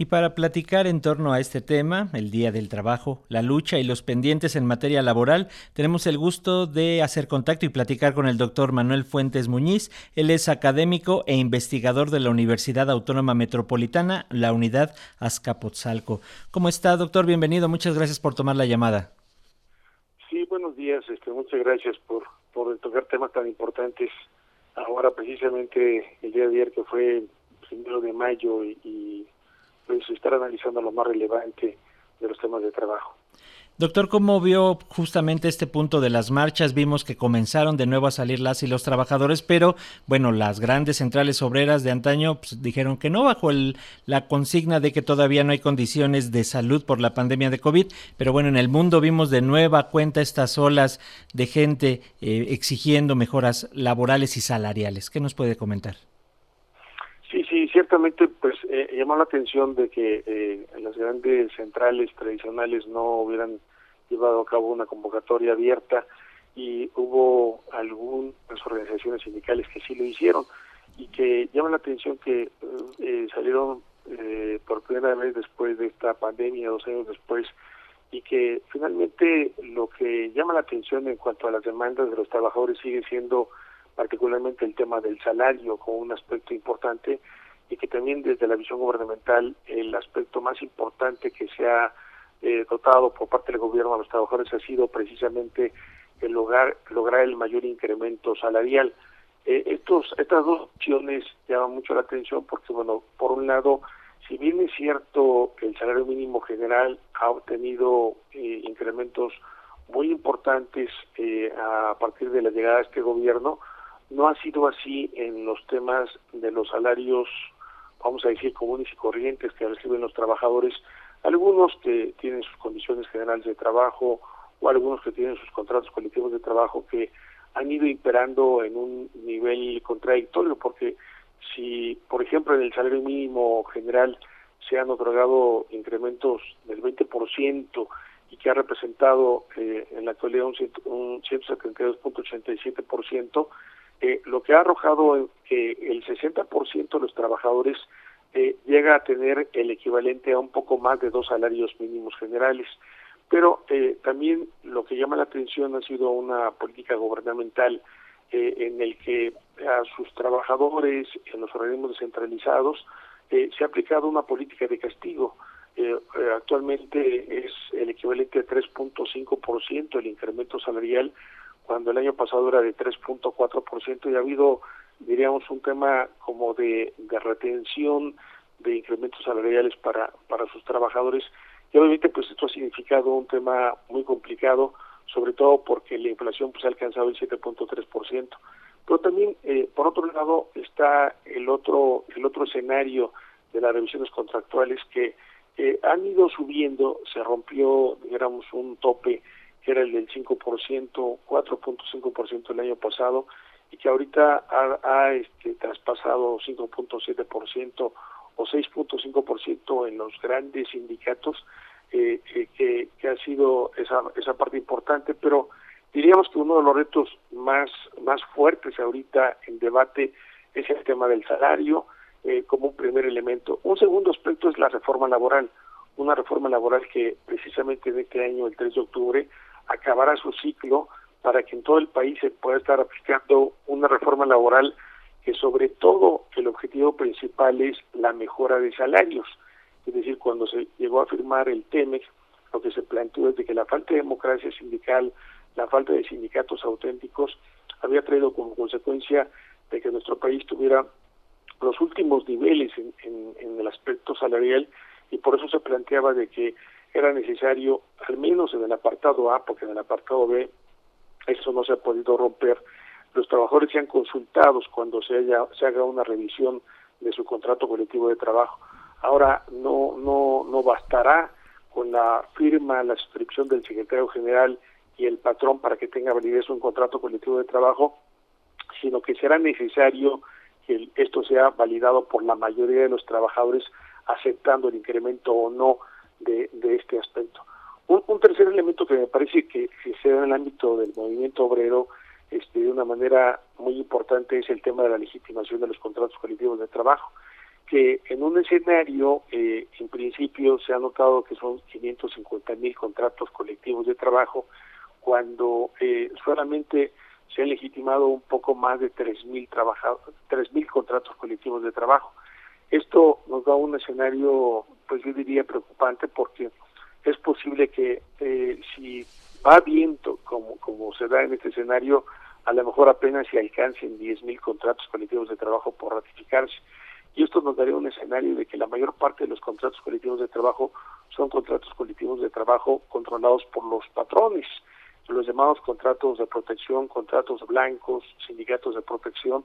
Y para platicar en torno a este tema, el Día del Trabajo, la lucha y los pendientes en materia laboral, tenemos el gusto de hacer contacto y platicar con el doctor Manuel Fuentes Muñiz. Él es académico e investigador de la Universidad Autónoma Metropolitana, la unidad Azcapotzalco. ¿Cómo está, doctor? Bienvenido. Muchas gracias por tomar la llamada. Sí, buenos días. Este, muchas gracias por, por tocar temas tan importantes. Ahora, precisamente, el día de ayer, que fue primero de mayo y pues, estar analizando lo más relevante de los temas de trabajo. Doctor, ¿cómo vio justamente este punto de las marchas? Vimos que comenzaron de nuevo a salir las y los trabajadores, pero bueno, las grandes centrales obreras de antaño pues, dijeron que no bajo el, la consigna de que todavía no hay condiciones de salud por la pandemia de COVID, pero bueno, en el mundo vimos de nueva cuenta estas olas de gente eh, exigiendo mejoras laborales y salariales. ¿Qué nos puede comentar? Ciertamente pues eh, llamó la atención de que eh, las grandes centrales tradicionales no hubieran llevado a cabo una convocatoria abierta y hubo algunas organizaciones sindicales que sí lo hicieron y que llama la atención que eh, salieron eh, por primera vez después de esta pandemia, dos años después, y que finalmente lo que llama la atención en cuanto a las demandas de los trabajadores sigue siendo particularmente el tema del salario como un aspecto importante y que también desde la visión gubernamental el aspecto más importante que se ha eh, dotado por parte del gobierno a los trabajadores ha sido precisamente el lograr, lograr el mayor incremento salarial. Eh, estos, estas dos opciones llaman mucho la atención porque, bueno, por un lado, si bien es cierto que el salario mínimo general ha obtenido eh, incrementos muy importantes eh, a partir de la llegada de este gobierno, no ha sido así en los temas de los salarios, vamos a decir, comunes y corrientes que reciben los trabajadores, algunos que tienen sus condiciones generales de trabajo o algunos que tienen sus contratos colectivos de trabajo que han ido imperando en un nivel contradictorio, porque si, por ejemplo, en el salario mínimo general se han otorgado incrementos del 20% y que ha representado eh, en la actualidad un, un 172.87%, eh, lo que ha arrojado que el 60% de los trabajadores eh, llega a tener el equivalente a un poco más de dos salarios mínimos generales. Pero eh, también lo que llama la atención ha sido una política gubernamental eh, en el que a sus trabajadores, en los organismos descentralizados, eh, se ha aplicado una política de castigo. Actualmente es el equivalente a 3.5% el incremento salarial cuando el año pasado era de 3.4% y ha habido, diríamos, un tema como de, de retención de incrementos salariales para, para sus trabajadores y obviamente pues esto ha significado un tema muy complicado, sobre todo porque la inflación pues ha alcanzado el 7.3%. Pero también, eh, por otro lado, está el otro, el otro escenario de las revisiones contractuales que han ido subiendo, se rompió, digamos, un tope que era el del 5%, 4.5% el año pasado, y que ahorita ha, ha este, traspasado 5.7% o 6.5% en los grandes sindicatos, eh, eh, que, ha sido esa, esa parte importante, pero diríamos que uno de los retos más, más fuertes ahorita en debate es el tema del salario eh, como un primer elemento. Un segundo aspecto es la reforma laboral, una reforma laboral que precisamente en este año, el 3 de octubre, acabará su ciclo para que en todo el país se pueda estar aplicando una reforma laboral que sobre todo el objetivo principal es la mejora de salarios. Es decir, cuando se llegó a firmar el TEMEX, lo que se planteó es de que la falta de democracia sindical, la falta de sindicatos auténticos, había traído como consecuencia de que nuestro país tuviera los últimos niveles en, en, en el aspecto salarial y por eso se planteaba de que era necesario, al menos en el apartado A, porque en el apartado B eso no se ha podido romper, los trabajadores sean consultados cuando se, haya, se haga una revisión de su contrato colectivo de trabajo. Ahora no, no, no bastará con la firma, la suscripción del secretario general y el patrón para que tenga validez un contrato colectivo de trabajo, sino que será necesario que esto sea validado por la mayoría de los trabajadores aceptando el incremento o no de, de este aspecto. Un, un, tercer elemento que me parece que, que se da en el ámbito del movimiento obrero este, de una manera muy importante es el tema de la legitimación de los contratos colectivos de trabajo. que en un escenario, eh, en principio se ha notado que son 550 mil contratos colectivos de trabajo, cuando eh, solamente se han legitimado un poco más de 3 mil mil contratos colectivos de trabajo. Esto nos da un escenario, pues yo diría preocupante, porque es posible que eh, si va bien como, como se da en este escenario, a lo mejor apenas se alcancen 10 mil contratos colectivos de trabajo por ratificarse. Y esto nos daría un escenario de que la mayor parte de los contratos colectivos de trabajo son contratos colectivos de trabajo controlados por los patrones, los llamados contratos de protección, contratos blancos, sindicatos de protección,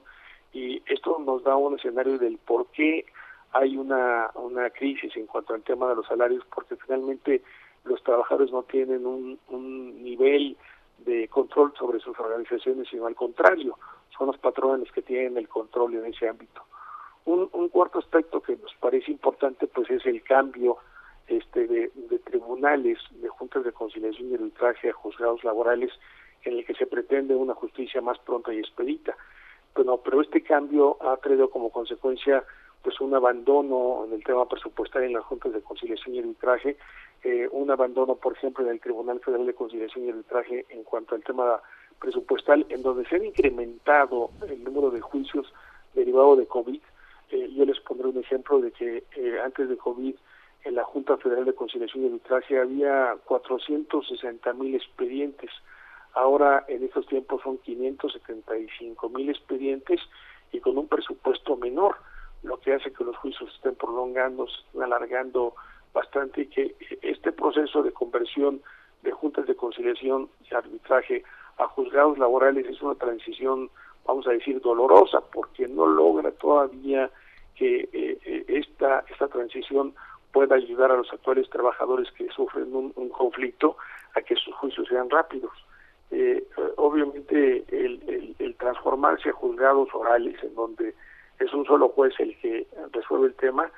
y esto nos da un escenario del por qué hay una, una crisis en cuanto al tema de los salarios, porque finalmente los trabajadores no tienen un, un nivel de control sobre sus organizaciones, sino al contrario, son los patrones que tienen el control en ese ámbito. Un, un cuarto aspecto que nos parece importante pues es el cambio este de, tribunales, de juntas de conciliación y arbitraje a juzgados laborales en el que se pretende una justicia más pronta y expedita. Bueno, pero este cambio ha traído como consecuencia pues un abandono en el tema presupuestario en las juntas de conciliación y arbitraje, eh, un abandono, por ejemplo, en el Tribunal Federal de Conciliación y Arbitraje en cuanto al tema presupuestal, en donde se ha incrementado el número de juicios derivados de COVID eh, yo les pondré un ejemplo de que eh, antes de COVID en la Junta Federal de Conciliación y Arbitraje había 460 mil expedientes. Ahora en estos tiempos son 575 mil expedientes y con un presupuesto menor, lo que hace que los juicios estén prolongando, se estén alargando bastante y que este proceso de conversión de juntas de conciliación y arbitraje a juzgados laborales es una transición, vamos a decir, dolorosa, porque no logra todavía que eh, eh, esta, esta transición pueda ayudar a los actuales trabajadores que sufren un, conflicto a que sus juicios sean rápidos. Eh, obviamente el, el, transformarse a juzgados orales en donde es un solo juez el que resuelve el tema,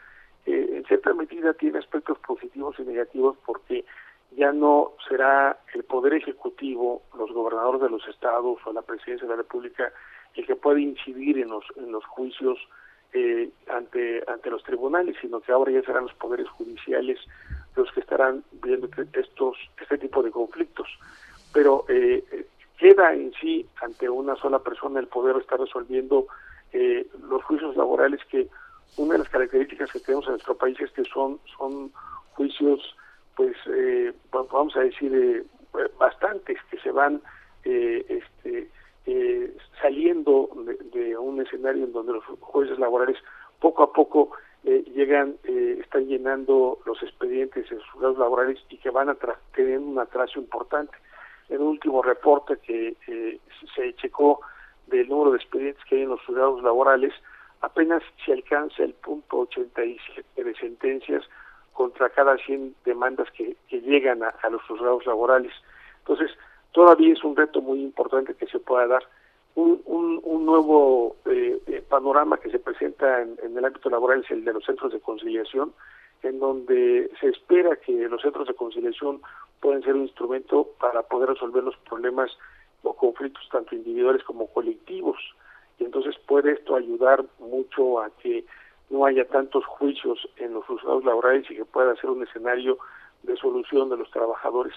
en cierta medida tiene aspectos positivos y negativos porque ya no será el Poder Ejecutivo, los gobernadores de los estados o la Presidencia de la República el que puede incidir en los, en los juicios eh, ante ante los tribunales, sino que ahora ya serán los poderes judiciales los que estarán viendo estos este tipo de conflictos. Pero eh, queda en sí ante una sola persona el poder estar resolviendo eh, los juicios laborales que una de las características que tenemos en nuestro país es que son son juicios pues eh, vamos a decir bastantes que se van este eh, saliendo de, un escenario en donde los jueces laborales poco a poco eh, llegan, eh, están llenando los expedientes en sus juzgados laborales y que van a tener un atraso importante. Un último reporte que se checó del número de expedientes que hay en los juzgados laborales, apenas se alcanza el punto 87 de sentencias contra cada 100 demandas que, llegan a, los juzgados laborales. Entonces, todavía es un reto muy importante que se pueda dar. Un, un, nuevo eh, eh, panorama que se presenta en, el ámbito laboral es el de los centros de conciliación, en donde se espera que los centros de conciliación puedan ser un instrumento para poder resolver los problemas o conflictos tanto individuales como colectivos. Y entonces puede esto ayudar mucho a que no haya tantos juicios en los juzgados laborales y que pueda ser un escenario de solución de los trabajadores.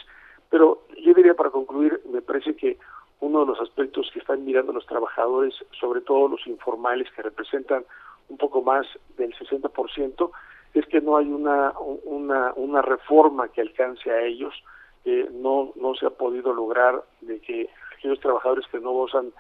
Pero yo diría para concluir, me parece que uno de los aspectos que están mirando los trabajadores, sobre todo los informales que representan un poco más del 60%, es que no hay una, una, una reforma que alcance a ellos. Eh, no, no se ha podido lograr de que aquellos trabajadores que no gozan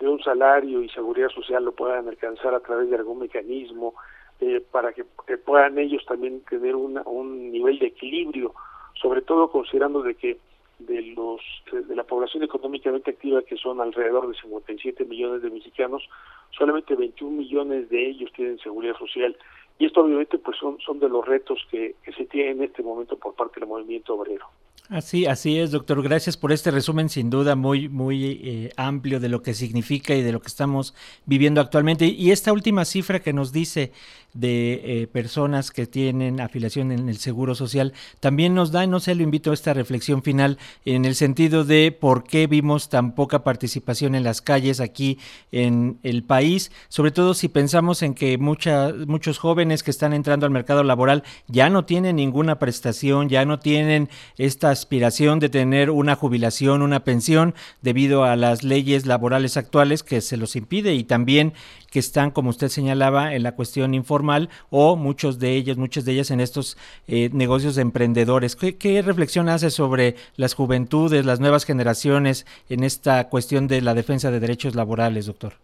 de un salario y seguridad social lo puedan alcanzar a través de algún mecanismo eh, para que, puedan ellos también tener un nivel de equilibrio, sobre todo considerando de que de los de la población económicamente activa que son alrededor de 57 millones de mexicanos, solamente 21 millones de ellos tienen seguridad social y esto obviamente pues son son de los retos que, que se tienen en este momento por parte del movimiento obrero. Así, así es, doctor. Gracias por este resumen, sin duda muy, muy eh, amplio de lo que significa y de lo que estamos viviendo actualmente. Y esta última cifra que nos dice de eh, personas que tienen afiliación en el Seguro Social también nos da, no sé, lo invito a esta reflexión final en el sentido de por qué vimos tan poca participación en las calles aquí en el país, sobre todo si pensamos en que mucha, muchos jóvenes que están entrando al mercado laboral ya no tienen ninguna prestación, ya no tienen esta aspiración de tener una jubilación, una pensión, debido a las leyes laborales actuales que se los impide y también que están, como usted señalaba, en la cuestión informal o muchos de ellos, muchas de ellas en estos eh, negocios de emprendedores. ¿Qué, ¿Qué, reflexión hace sobre las juventudes, las nuevas generaciones en esta cuestión de la defensa de derechos laborales, doctor?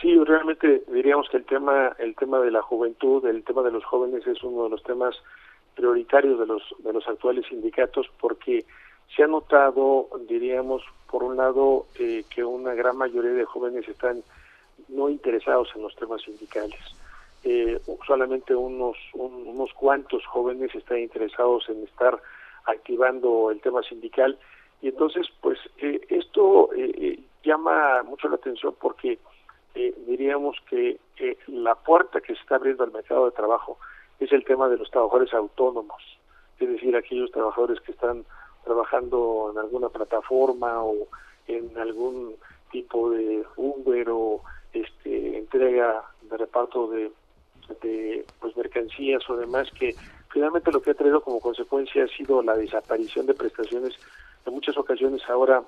Sí, realmente diríamos que el tema, el tema de la juventud, el tema de los jóvenes es uno de los temas prioritarios de los de los actuales sindicatos porque se ha notado, diríamos, por un lado, eh, que una gran mayoría de jóvenes están no interesados en los temas sindicales. Eh, solamente unos, unos cuantos jóvenes están interesados en estar activando el tema sindical y entonces pues eh, esto eh, llama mucho la atención porque diríamos que la puerta que se está abriendo al mercado de trabajo es el tema de los trabajadores autónomos, es decir, aquellos trabajadores que están trabajando en alguna plataforma o en algún tipo de Uber o este, entrega de reparto de, de pues, mercancías o demás que finalmente lo que ha traído como consecuencia ha sido la desaparición de prestaciones. En muchas ocasiones ahora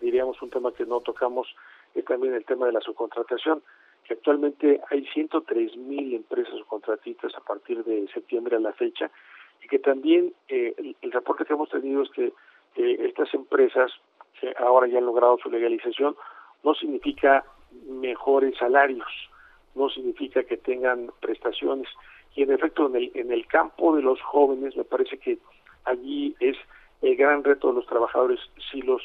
diríamos un tema que no tocamos es también el tema de la subcontratación que actualmente hay 103 mil empresas subcontratistas a partir de septiembre a la fecha y que también eh, el, reporte que hemos tenido es que eh, estas empresas que ahora ya han logrado su legalización no significa mejores salarios, no significa que tengan prestaciones. Y en efecto, en el, en el campo de los jóvenes, me parece que allí es el gran reto de los trabajadores. Si los,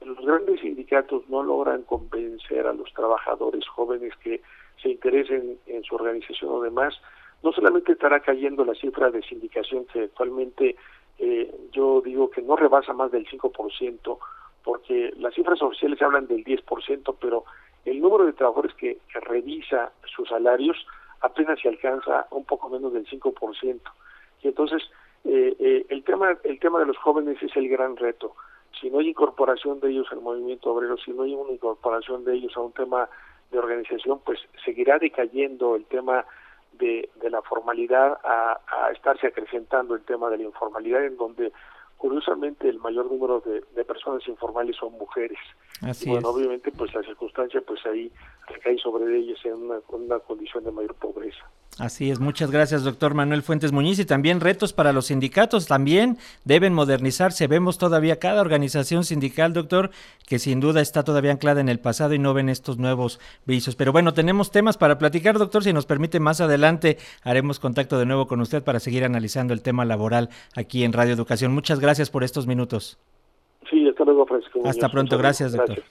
los grandes sindicatos no logran convencer a los trabajadores jóvenes que se interesen en su organización o demás, no solamente estará cayendo la cifra de sindicación que actualmente eh, yo digo que no rebasa más del 5%, porque las cifras oficiales hablan del 10%, pero el número de trabajadores que, revisa sus salarios apenas se alcanza un poco menos del 5%. Y entonces, eh, eh, el, tema, el tema de los jóvenes es el gran reto. Si no hay incorporación de ellos al movimiento obrero, si no hay una incorporación de ellos a un tema de organización, pues seguirá decayendo el tema de, de la formalidad a, a estarse acrecentando el tema de la informalidad, en donde curiosamente el mayor número de, de personas informales son mujeres. Así bueno, obviamente pues la circunstancia pues ahí recae sobre ellas en una, una condición de mayor pobreza. Así es, muchas gracias, doctor Manuel Fuentes Muñiz. Y también retos para los sindicatos, también deben modernizarse. Vemos todavía cada organización sindical, doctor, que sin duda está todavía anclada en el pasado y no ven estos nuevos vicios. Pero bueno, tenemos temas para platicar, doctor. Si nos permite, más adelante haremos contacto de nuevo con usted para seguir analizando el tema laboral aquí en Radio Educación. Muchas gracias por estos minutos. Sí, hasta luego, Francisco. Hasta pronto, gracias, doctor.